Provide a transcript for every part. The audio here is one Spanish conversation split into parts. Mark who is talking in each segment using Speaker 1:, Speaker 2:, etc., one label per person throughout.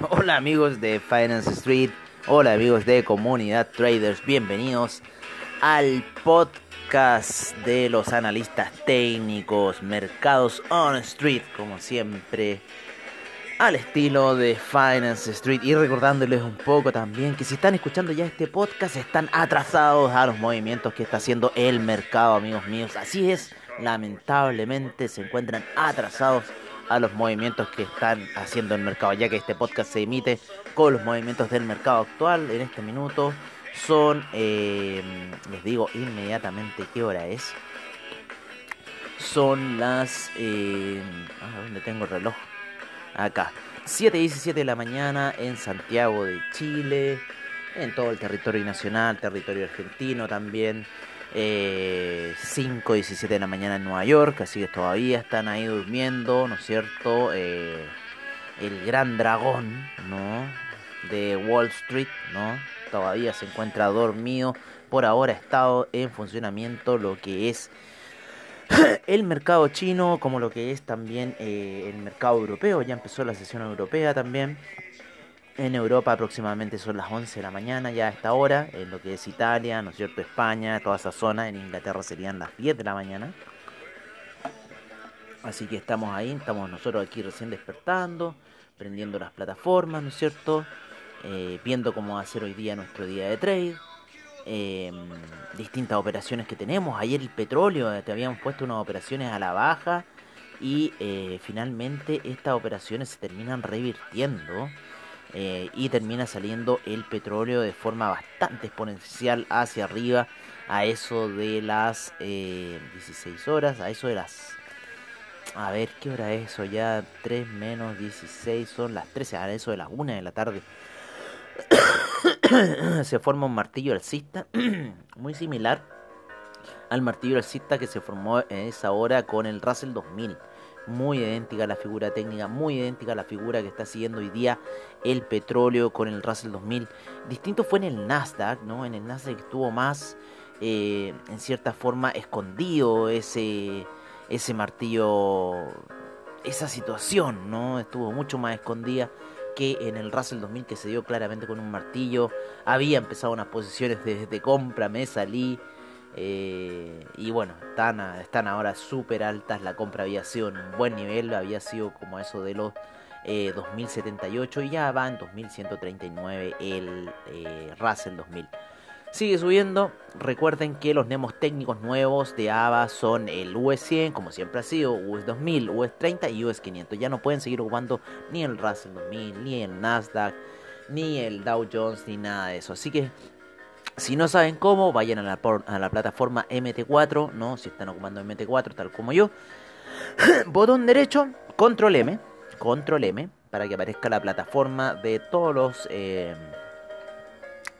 Speaker 1: Hola amigos de Finance Street, hola amigos de Comunidad Traders, bienvenidos al podcast de los analistas técnicos, mercados on street, como siempre, al estilo de Finance Street. Y recordándoles un poco también que si están escuchando ya este podcast están atrasados a los movimientos que está haciendo el mercado, amigos míos. Así es, lamentablemente se encuentran atrasados a los movimientos que están haciendo el mercado, ya que este podcast se emite con los movimientos del mercado actual en este minuto. Son, eh, les digo inmediatamente qué hora es. Son las... Eh, ah, ¿Dónde tengo el reloj? Acá. 7 y 17 de la mañana en Santiago de Chile. En todo el territorio nacional, territorio argentino también. Eh, 5 y 17 de la mañana en Nueva York. Así que todavía están ahí durmiendo, ¿no es cierto? Eh, el gran dragón, ¿no? De Wall Street, ¿no? Todavía se encuentra dormido. Por ahora ha estado en funcionamiento lo que es el mercado chino, como lo que es también eh, el mercado europeo. Ya empezó la sesión europea también. En Europa aproximadamente son las 11 de la mañana ya a esta hora, en lo que es Italia, ¿no es cierto? España, toda esa zona. En Inglaterra serían las 10 de la mañana. Así que estamos ahí, estamos nosotros aquí recién despertando, prendiendo las plataformas, ¿no es cierto? Eh, viendo cómo va a ser hoy día nuestro día de trade. eh, distintas operaciones que tenemos. Ayer el petróleo, eh, te habíamos puesto unas operaciones a la baja y eh, finalmente estas operaciones se terminan revirtiendo eh, y termina saliendo el petróleo de forma bastante exponencial hacia arriba a eso de las eh, 16 horas, a eso de las... A ver, ¿qué hora es eso? Ya 3 menos 16 son las 13, a eso de las 1 de la tarde. se forma un martillo alcista muy similar al martillo alcista que se formó en esa hora con el Russell 2000. Muy idéntica a la figura técnica, muy idéntica a la figura que está siguiendo hoy día el petróleo con el Russell 2000. Distinto fue en el Nasdaq, ¿no? En el Nasdaq estuvo más, eh, en cierta forma, escondido ese, ese martillo, esa situación, ¿no? Estuvo mucho más escondida que en el Russell 2000 que se dio claramente con un martillo. Había empezado unas posiciones de, de compra, me salí. Eh, y bueno, están, ahora súper altas. La compra había sido en un buen nivel, había sido como eso de los eh, 2078 y ya va en 2139 el eh, Russell 2000. Sigue subiendo. Recuerden que los nemos técnicos nuevos de AVA son el US 100, como siempre ha sido, US 2000, US 30 y US 500. Ya no pueden seguir ocupando ni el Russell 2000, ni el Nasdaq, ni el Dow Jones, ni nada de eso. Así que si no saben cómo, vayan a la, plataforma MT4, ¿no? Si están ocupando MT4, tal como yo. Botón derecho, control M, control M, para que aparezca la plataforma de todos los eh,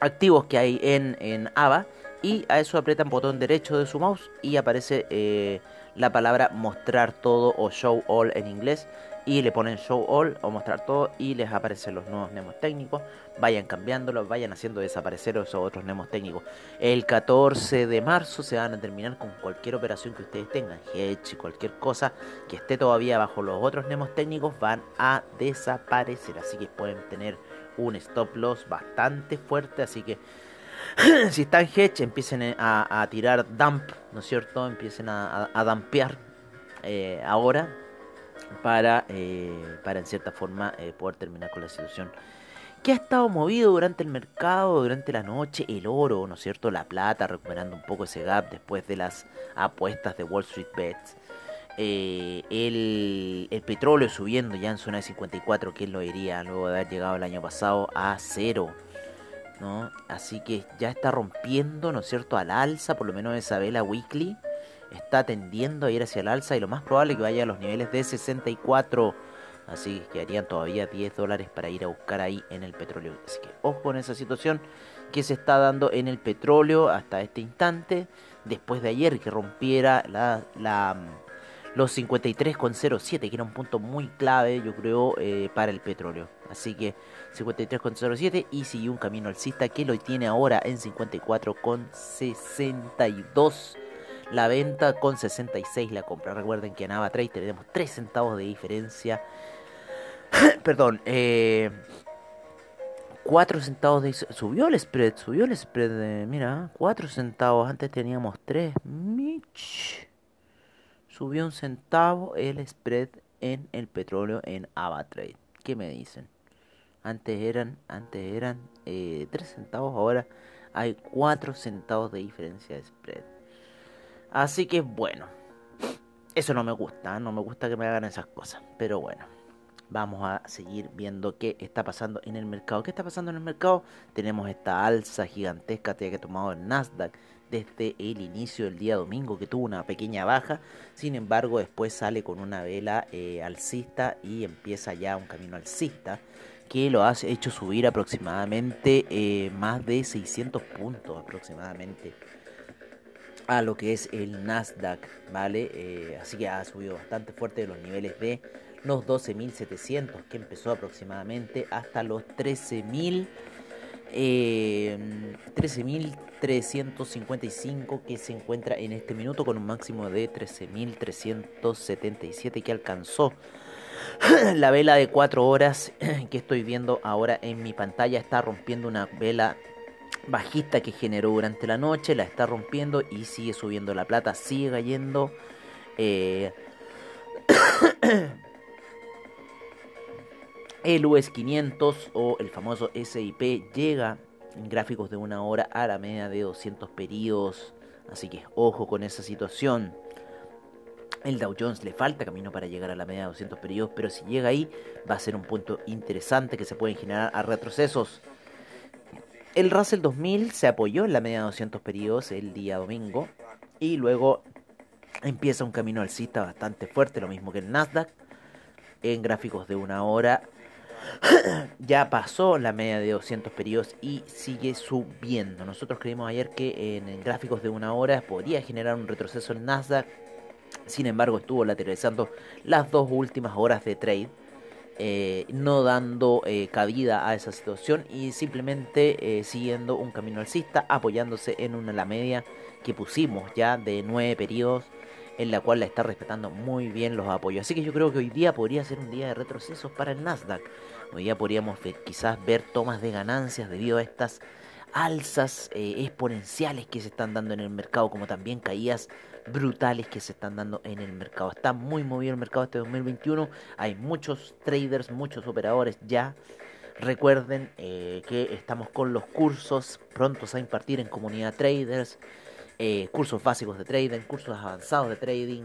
Speaker 1: activos que hay en, en AVA. Y a eso apretan botón derecho de su mouse y aparece eh, la palabra mostrar todo o show all en inglés. Y le ponen show all o mostrar todo y les aparecen los nuevos nemos técnicos. Vayan cambiándolos, vayan haciendo desaparecer esos otros nemos técnicos. El 14 de marzo se van a terminar con cualquier operación que ustedes tengan, hedge, cualquier cosa que esté todavía bajo los otros nemos técnicos van a desaparecer. Así que pueden tener un stop loss bastante fuerte. Así que si están hedge, empiecen a, tirar dump, ¿no es cierto? Empiecen a, a, eh, ahora para, eh, para en cierta forma eh, poder terminar con la situación que ha estado movido durante el mercado, durante la noche, el oro, ¿no es cierto? La plata, recuperando un poco ese gap después de las apuestas de Wall Street Bets. Eh, el, el, petróleo subiendo ya en zona de 54, ¿quién lo diría? Luego de haber llegado el año pasado a cero. ¿no? Así que ya está rompiendo, ¿no es cierto?, al alza, por lo menos esa vela weekly está tendiendo a ir hacia el alza y lo más probable es que vaya a los niveles de 64. Así que quedarían todavía 10 dólares para ir a buscar ahí en el petróleo. Así que ojo con esa situación que se está dando en el petróleo hasta este instante. Después de ayer que rompiera la, la los 53,07, que era un punto muy clave, yo creo, eh, para el petróleo. Así que 53,07 y siguió un camino alcista que lo tiene ahora en 54,62 la venta, con 66 la compra. Recuerden que en AvaTrade tenemos 3 centavos de diferencia. Perdón, eh, 4 centavos de... Subió el spread, subió el spread. mira, 4 centavos. Antes teníamos 3. Mich subió un centavo el spread en el petróleo en AvaTrade. ¿Qué me dicen? Antes eran, antes eran eh, 3 centavos, ahora hay 4 centavos de diferencia de spread. Así que bueno, eso no me gusta, ¿eh? no me gusta que me hagan esas cosas, pero bueno. Vamos a seguir viendo qué está pasando en el mercado. ¿Qué está pasando en el mercado? Tenemos esta alza gigantesca que ha tomado el Nasdaq desde el inicio del día domingo que tuvo una pequeña baja, sin embargo después sale con una vela eh, alcista y empieza ya un camino alcista que lo ha hecho subir aproximadamente eh, más de 600 puntos aproximadamente a lo que es el Nasdaq, ¿vale? Eh, así que ha subido bastante fuerte de los niveles de los 12.700 que empezó aproximadamente hasta los 13.000 eh, 13.355 que se encuentra en este minuto con un máximo de 13.377 que alcanzó la vela de 4 horas que estoy viendo ahora en mi pantalla está rompiendo una vela bajista que generó durante la noche, la está rompiendo y sigue subiendo la plata, sigue cayendo. Eh, El US 500 o el famoso SIP llega en gráficos de una hora a la media de 200 periodos. Así que ojo con esa situación. El Dow Jones le falta camino para llegar a la media de 200 periodos, pero si llega ahí va a ser un punto interesante que se pueden generar a retrocesos. El Russell 2000 se apoyó en la media de 200 periodos el día domingo y luego empieza un camino alcista bastante fuerte, lo mismo que el Nasdaq en gráficos de una hora ya pasó la media de 200 periodos y sigue subiendo. Nosotros creímos ayer que en gráficos de una hora podría generar un retroceso en Nasdaq. Sin embargo, estuvo lateralizando las dos últimas horas de trade. Eh, no dando eh, cabida a esa situación y simplemente eh, siguiendo un camino alcista, apoyándose en una la media que pusimos ya de 9 periodos en la cual la está respetando muy bien los apoyos. Así que yo creo que hoy día podría ser un día de retrocesos para el Nasdaq. Hoy día podríamos ver, quizás ver tomas de ganancias debido a estas alzas exponenciales que se están dando en el mercado, como también caídas brutales que se están dando en el mercado. Está muy movido el mercado este 2021. Hay muchos traders, muchos operadores ya. Recuerden eh, que estamos con los cursos prontos a impartir en comunidad traders. Eh, cursos básicos de trading, cursos avanzados de trading,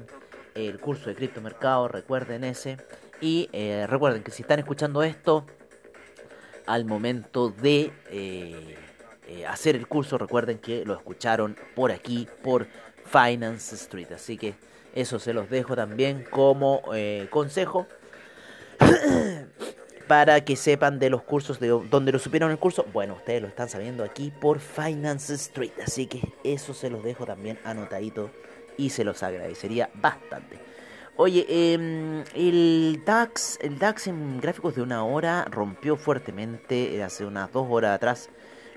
Speaker 1: el curso de criptomercado, recuerden ese. Y eh, recuerden que si están escuchando esto al momento de hacer el curso, recuerden que lo escucharon por aquí, por Finance Street. Así que eso se los dejo también como consejo. para que sepan de los cursos de donde lo supieron el curso. Bueno, ustedes lo están sabiendo aquí por Finance Street, así que eso se los dejo también anotadito y se los agradecería bastante. Oye, em, el DAX, el DAX en gráficos de una hora rompió fuertemente eh, hace unas dos horas atrás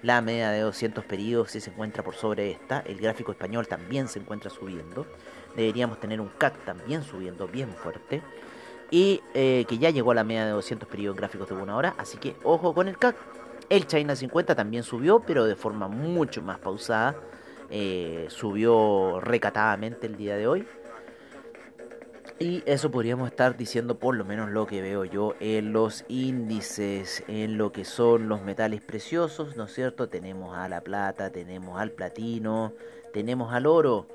Speaker 1: la media de 200 periodos se encuentra por sobre esta. El gráfico español también se encuentra subiendo. Deberíamos tener un CAC también subiendo bien fuerte y eh, que ya llegó a la media de 200 periodos gráficos de una hora, así que ojo con el CAC. El China 50 también subió, pero de forma mucho más pausada. Eh, subió recatadamente el día de hoy. Y eso podríamos estar diciendo por lo menos lo que veo yo en los índices, en lo que son los metales preciosos, ¿no es cierto? Tenemos a la plata, tenemos al platino, tenemos al oro,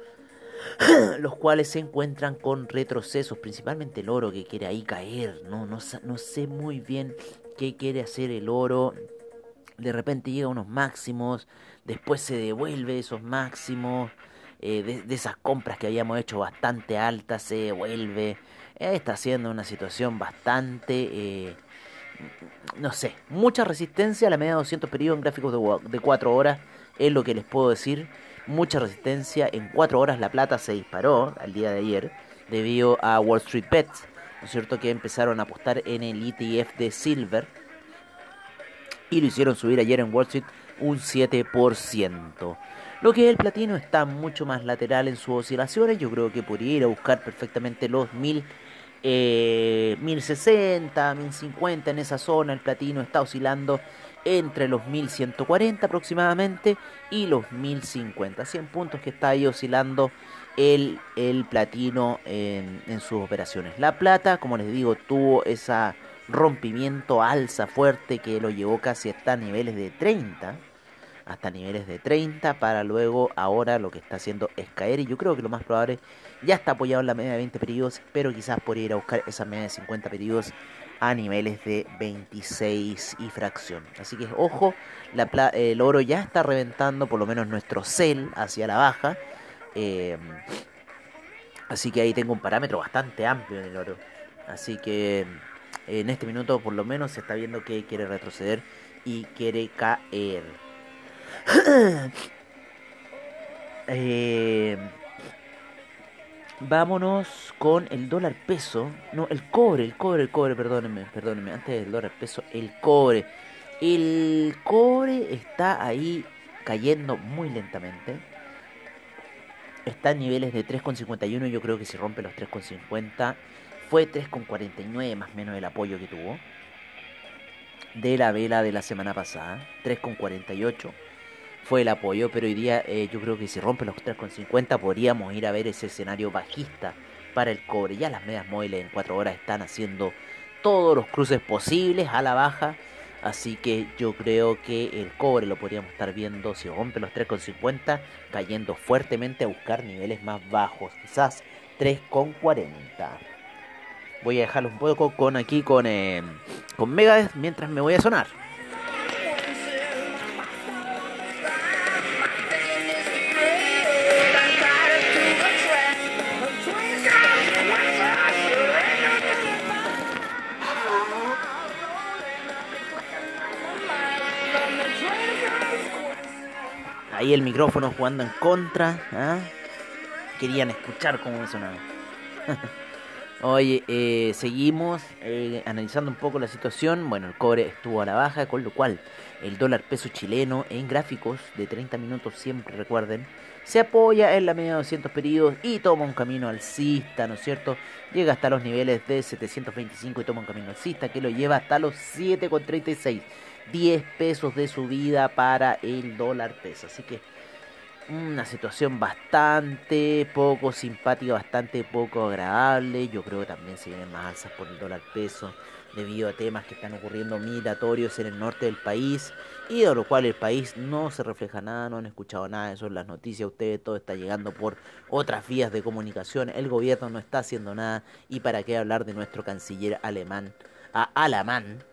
Speaker 1: los cuales se encuentran con retrocesos, principalmente el oro que quiere ahí caer, no, no, no sé muy bien qué quiere hacer el oro, de repente llega a unos máximos, después se devuelve esos máximos eh, de, esas compras que habíamos hecho bastante altas, se vuelve. Eh, está siendo una situación bastante, eh, no sé, mucha resistencia a la media de 200 periodos en gráficos de, de 4 horas, es lo que les puedo decir. Mucha resistencia, en 4 horas la plata se disparó al día de ayer debido a Wall Street Bets, ¿no es cierto? Que empezaron a apostar en el ETF de Silver y lo hicieron subir ayer en Wall Street un 7%. Lo que el platino está mucho más lateral en sus oscilaciones. Yo creo que podría ir a buscar perfectamente los 1000, eh, 1060, 1050 en esa zona. El platino está oscilando entre los 1140 aproximadamente y los 1050. 100 puntos que está ahí oscilando el, el platino en, en sus operaciones. La plata, como les digo, tuvo esa rompimiento alza fuerte que lo llevó casi hasta niveles de 30 hasta niveles de 30 para luego ahora lo que está haciendo es caer y yo creo que lo más probable ya está apoyado en la media de 20 periodos pero quizás podría ir a buscar esa media de 50 periodos a niveles de 26 y fracción. Así que ojo el oro ya está reventando por lo menos nuestro cel hacia la baja. Eh, así que ahí tengo un parámetro bastante amplio en el oro. Así que en este minuto por lo menos se está viendo que quiere retroceder y quiere caer Eh, vámonos con el dólar peso. No, el cobre, el cobre, el cobre, perdónenme, perdónenme. Antes del dólar peso, el cobre. El cobre está ahí cayendo muy lentamente. Está en niveles de 3,51. Yo creo que si rompe los 3,50, fue 3,49 más o menos el apoyo que tuvo. De la vela de la semana pasada, 3,48 fue el apoyo, pero hoy día eh, yo creo que si rompe los 3,50 podríamos ir a ver ese escenario bajista para el cobre. Ya las medias móviles en 4 horas están haciendo todos los cruces posibles a la baja. Así que yo creo que el cobre lo podríamos estar viendo si rompe los 3,50, cayendo fuertemente a buscar niveles más bajos, quizás 3,40. Voy a dejarlo un poco con aquí con, eh, con mientras me voy a sonar. El micrófono jugando en contra. ¿ah? Querían escuchar cómo sonaba. Oye, eh, seguimos eh, analizando un poco la situación. Bueno, el cobre estuvo a la baja, con lo cual el dólar peso chileno en gráficos de 30 minutos, siempre recuerden, se apoya en la media de 200 periodos y toma un camino alcista, ¿no es cierto? Llega hasta los niveles de 725 y toma un camino alcista que lo lleva hasta los 7,36. 10 pesos de subida para el dólar peso. Así que una situación bastante poco simpática, bastante poco agradable. Yo creo que también se vienen más alzas por el dólar peso debido a temas que están ocurriendo migratorios en el norte del país y de lo cual el país no se refleja nada, no han escuchado nada de eso en las noticias, ustedes todo está llegando por otras vías de comunicación, el gobierno no está haciendo nada y para qué hablar de nuestro canciller alemán, a Alamán,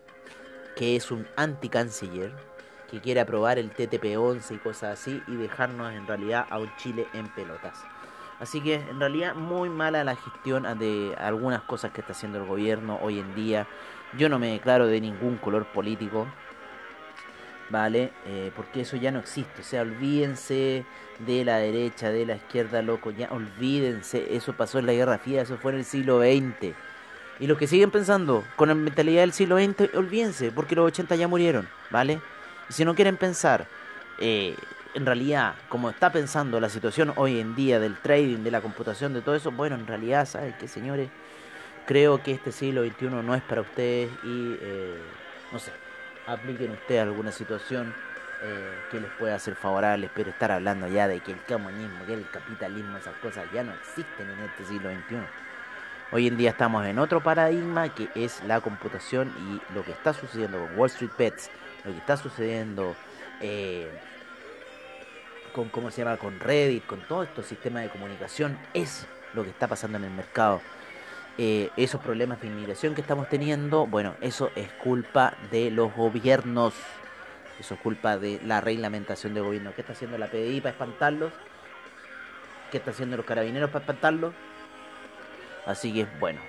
Speaker 1: que es un anticanciller, que quiere aprobar el TTP-11 y cosas así y dejarnos en realidad a un Chile en pelotas. Así que en realidad muy mala la gestión de algunas cosas que está haciendo el gobierno hoy en día. Yo no me declaro de ningún color político, ¿vale? Eh, porque eso ya no existe. O sea, olvídense de la derecha, de la izquierda, loco, ya olvídense. Eso pasó en la Guerra Fría, eso fue en el siglo XX. Y los que siguen pensando con la mentalidad del siglo XX, olvídense, porque los 80 ya murieron, ¿vale? Y si no quieren pensar, eh, en realidad, como está pensando la situación hoy en día del trading, de la computación, de todo eso, bueno, en realidad, ¿sabes qué, señores? Creo que este siglo XXI no es para ustedes y, eh, no sé, apliquen ustedes alguna situación eh, que les pueda ser favorable, pero estar hablando ya de que el comunismo, que el capitalismo, esas cosas ya no existen en este siglo XXI. Hoy en día estamos en otro paradigma que es la computación y lo que está sucediendo con Wall Street Bets, lo que está sucediendo eh, con cómo se llama, con Reddit, con todo estos sistemas de comunicación, es lo que está pasando en el mercado. Eh, esos problemas de inmigración que estamos teniendo, bueno, eso es culpa de los gobiernos, eso es culpa de la reglamentación del gobierno. ¿Qué está haciendo la PDI para espantarlos? ¿Qué está haciendo los carabineros para espantarlos? Así que bueno.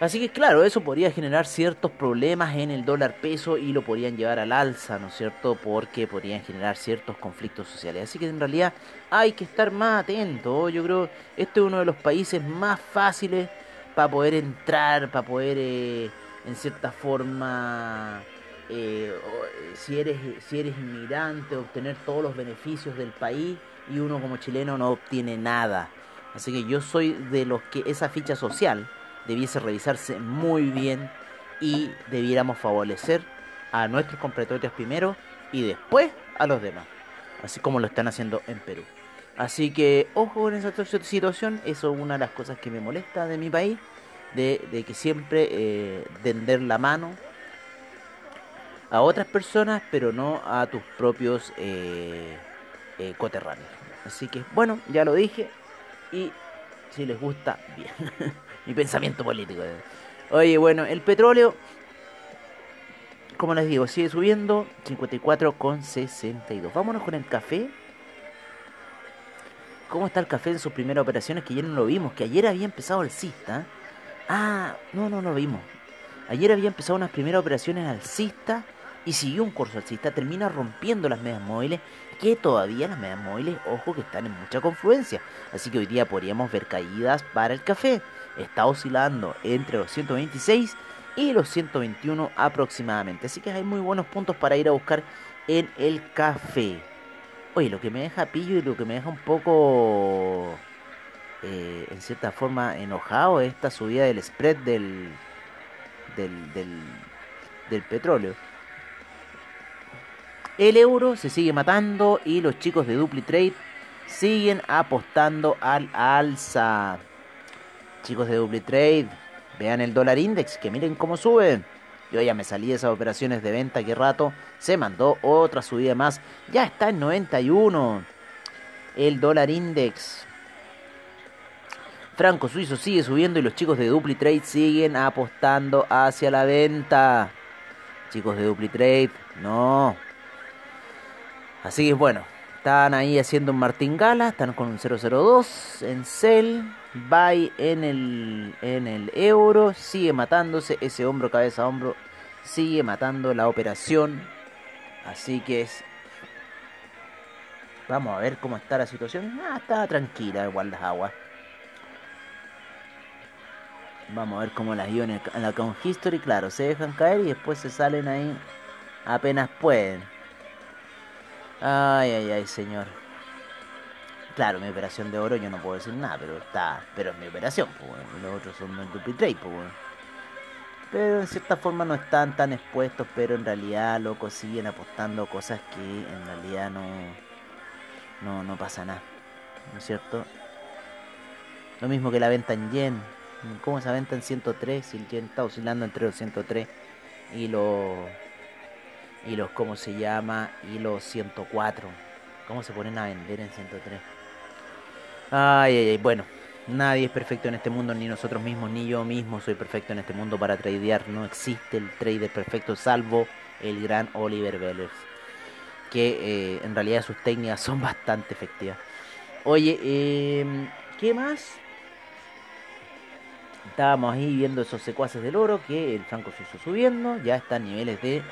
Speaker 1: Así que claro, eso podría generar ciertos problemas en el dólar peso y lo podrían llevar al alza, ¿no es cierto? Porque podrían generar ciertos conflictos sociales. Así que en realidad hay que estar más atento. Yo creo este es uno de los países más fáciles para poder entrar, para poder eh, en cierta forma, eh, si, eres, si eres inmigrante, obtener todos los beneficios del país y uno como chileno no obtiene nada. Así que yo soy de los que esa ficha social debiese revisarse muy bien y debiéramos favorecer a nuestros compatriotas primero y después a los demás, así como lo están haciendo en Perú. Así que ojo con esa situación, eso es una de las cosas que me molesta de mi país, de, que siempre eh, tender la mano a otras personas, pero no a tus propios eh, eh, coterráneos. Así que bueno, ya lo dije y si les gusta, bien. Mi pensamiento político. Oye, bueno, el petróleo, como les digo, sigue subiendo 54,62. Vámonos con el café. ¿Cómo está el café en sus primeras operaciones? Que ayer no lo vimos, que ayer había empezado alcista. Ah, no, no lo vimos. Ayer había empezado unas primeras operaciones alcista y siguió un curso alcista. Termina rompiendo las medias móviles que todavía las medias móviles, ojo, que están en mucha confluencia. Así que hoy día podríamos ver caídas para el café. Está oscilando entre los 126 y los 121 aproximadamente. Así que hay muy buenos puntos para ir a buscar en el café. Oye, lo que me deja pillo y lo que me deja un poco, eh, en cierta forma, enojado es esta subida del spread del, del, del, del petróleo. El euro se sigue matando y los chicos de DupliTrade siguen apostando al alza. Chicos de DupliTrade, vean el dólar index, que miren cómo sube. Yo ya me salí de esas operaciones de venta que rato. Se mandó otra subida más. Ya está en 91. El dólar index. Franco Suizo sigue subiendo y los chicos de DupliTrade siguen apostando hacia la venta. Chicos de DupliTrade, no. Así que bueno, están ahí haciendo un martingala, están con un 002 en Cell, buy en el, en el euro, sigue matándose ese hombro, cabeza, hombro, sigue matando la operación. Así que es... Vamos a ver cómo está la situación. Ah, está tranquila igual las aguas. Vamos a ver cómo las dio en, la con History. Claro, se dejan caer y después se salen ahí apenas pueden. Ay, ay, ay, señor. Claro, mi operación de oro yo no puedo decir nada, pero está, pero es mi operación, pues los otros son el dupli trade, pues Pero en cierta forma no están tan expuestos, pero en realidad, loco, siguen apostando cosas que en realidad no, no, no pasa nada, ¿no es cierto? Lo mismo que la venta en yen. ¿Cómo esa venta en 103? Si el yen está oscilando entre los 103 y los y los, ¿cómo se llama? Y los 104. ¿Cómo se ponen a vender en 103? Ay, ay, ay, bueno. Nadie es perfecto en este mundo, ni nosotros mismos, ni yo mismo soy perfecto en este mundo para tradear. No existe el trader perfecto, salvo el gran Oliver Bellers. Que eh, en realidad sus técnicas son bastante efectivas. Oye, eh, ¿qué más? Estábamos ahí viendo esos secuaces del oro que el franco se hizo subiendo. Ya está a niveles de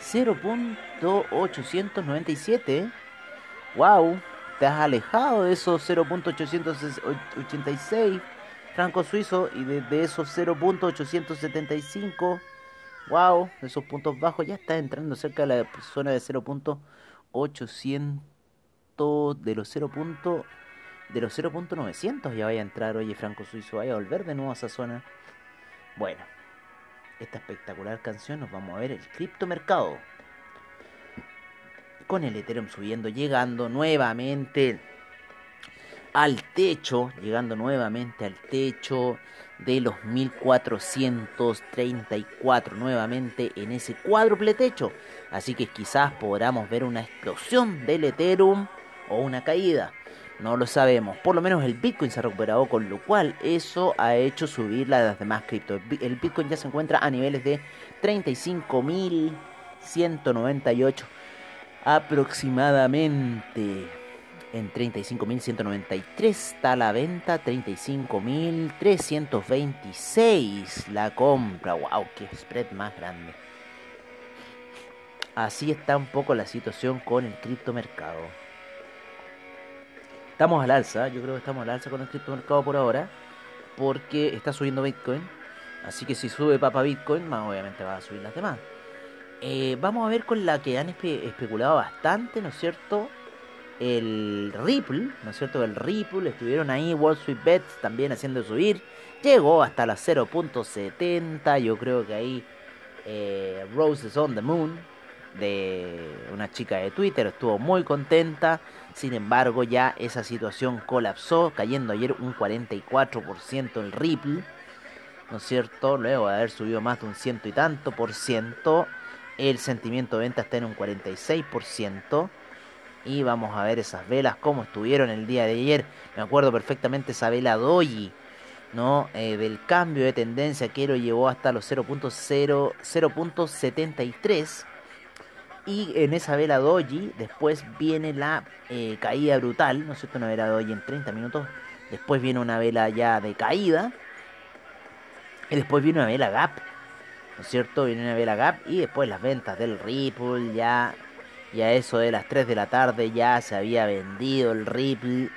Speaker 1: 0.897. Wow, te has alejado de esos 0.886 franco suizo y de, esos 0.875. Wow, esos puntos bajos ya está entrando cerca de la zona de 0.800 de los 0. de los 0.900 ya vaya a entrar, oye, franco suizo, vaya a volver de nuevo a esa zona. Bueno, esta espectacular canción nos vamos a ver el criptomercado. Con el Ethereum subiendo, llegando nuevamente al techo, llegando nuevamente al techo de los 1434 nuevamente en ese cuádruple techo. Así que quizás podamos ver una explosión del Ethereum o una caída. No lo sabemos. Por lo menos el Bitcoin se ha recuperado, con lo cual eso ha hecho subir las demás criptos. El Bitcoin ya se encuentra a niveles de 35.198 aproximadamente. En 35.193 está la venta, 35.326 la compra. ¡Wow! ¡Qué spread más grande! Así está un poco la situación con el criptomercado. Estamos al alza, yo creo que estamos al alza con el criptomercado por ahora, porque está subiendo Bitcoin. Así que si sube Papa Bitcoin, más obviamente va a subir las demás. Eh, vamos a ver con la que han espe especulado bastante, ¿no es cierto? El Ripple, ¿no es cierto? El Ripple, estuvieron ahí Wall Street Bets también haciendo subir. Llegó hasta la 0.70, yo creo que ahí eh, Roses on the Moon, de una chica de Twitter, estuvo muy contenta. Sin embargo, ya esa situación colapsó, cayendo ayer un 44% el Ripple, ¿no es cierto? Luego de haber subido más de un ciento y tanto por ciento, el sentimiento de venta está en un 46%. Y vamos a ver esas velas como estuvieron el día de ayer. Me acuerdo perfectamente esa vela Doji, ¿no? Eh, del cambio de tendencia que lo llevó hasta los 0.73 y en esa vela doji, después viene la eh, caída brutal, ¿no es cierto? Una vela doji en 30 minutos. Después viene una vela ya de caída. Y después viene una vela gap, ¿no es cierto? Viene una vela gap y después las ventas del Ripple. Ya, ya eso de las 3 de la tarde ya se había vendido el Ripple.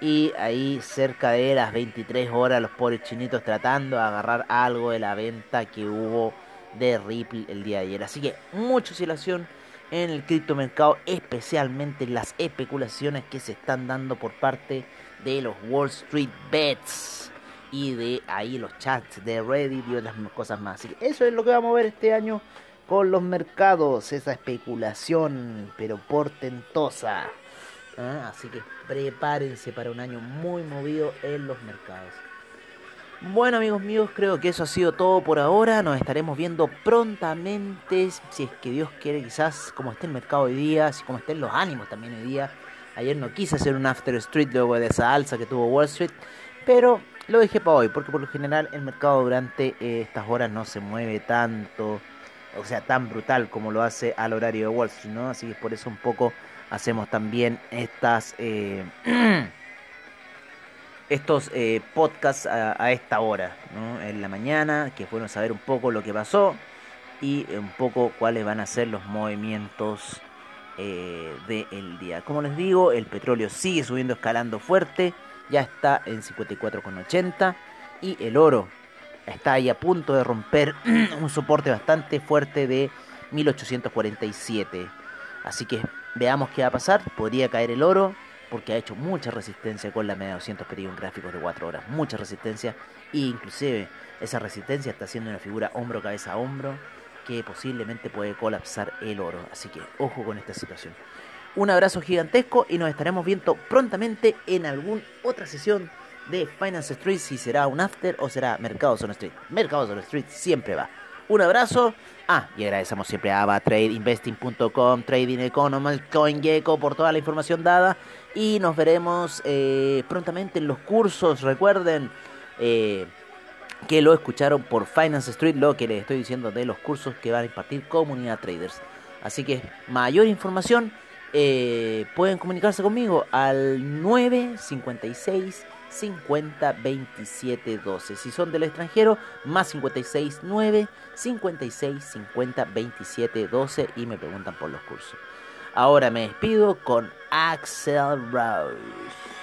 Speaker 1: Y ahí cerca de las 23 horas los pobres chinitos tratando de agarrar algo de la venta que hubo de Ripple el día de ayer. Así que mucha oscilación en el criptomercado, especialmente las especulaciones que se están dando por parte de los Wall Street Bets y de ahí los chats de Reddit y otras cosas más. Así que eso es lo que vamos a ver este año con los mercados, esa especulación pero portentosa. ¿Ah? Así que prepárense para un año muy movido en los mercados. Bueno amigos míos, creo que eso ha sido todo por ahora. Nos estaremos viendo prontamente, si es que Dios quiere, quizás como esté el mercado hoy día, si como estén los ánimos también hoy día. Ayer no quise hacer un After Street luego de esa alza que tuvo Wall Street, pero lo dejé para hoy, porque por lo general el mercado durante eh, estas horas no se mueve tanto, o sea, tan brutal como lo hace al horario de Wall Street, ¿no? Así que por eso un poco hacemos también estas... Eh, estos eh, podcasts a, esta hora, en la mañana, que es bueno saber un poco lo que pasó y un poco cuáles van a ser los movimientos eh, del día. Como les digo, el petróleo sigue subiendo, escalando fuerte, ya está en 54,80 y el oro está ahí a punto de romper un soporte bastante fuerte de 1847. Así que veamos qué va a pasar, podría caer el oro porque ha hecho mucha resistencia con la media 200 periodos en gráficos de 4 horas, mucha resistencia e inclusive esa resistencia está haciendo una figura hombro cabeza hombro que posiblemente puede colapsar el oro, así que ojo con esta situación. Un abrazo gigantesco y nos estaremos viendo prontamente en alguna otra sesión de Finance Street, si será un after o será Mercados on Street. Mercados on Street siempre va. Un abrazo. Ah, y agradecemos siempre a AvaTradeInvesting.com, Trading Economy, CoinGecko por toda la información dada. Y nos veremos eh, prontamente en los cursos. Recuerden eh, que lo escucharon por Finance Street, lo que les estoy diciendo de los cursos que van a impartir Comunidad Traders. Así que mayor información eh, pueden comunicarse conmigo al 956 50 27 12. Si son del extranjero, más 56 9 56 50 27 12 y me preguntan por los cursos. Ahora me despido con Axel Rose.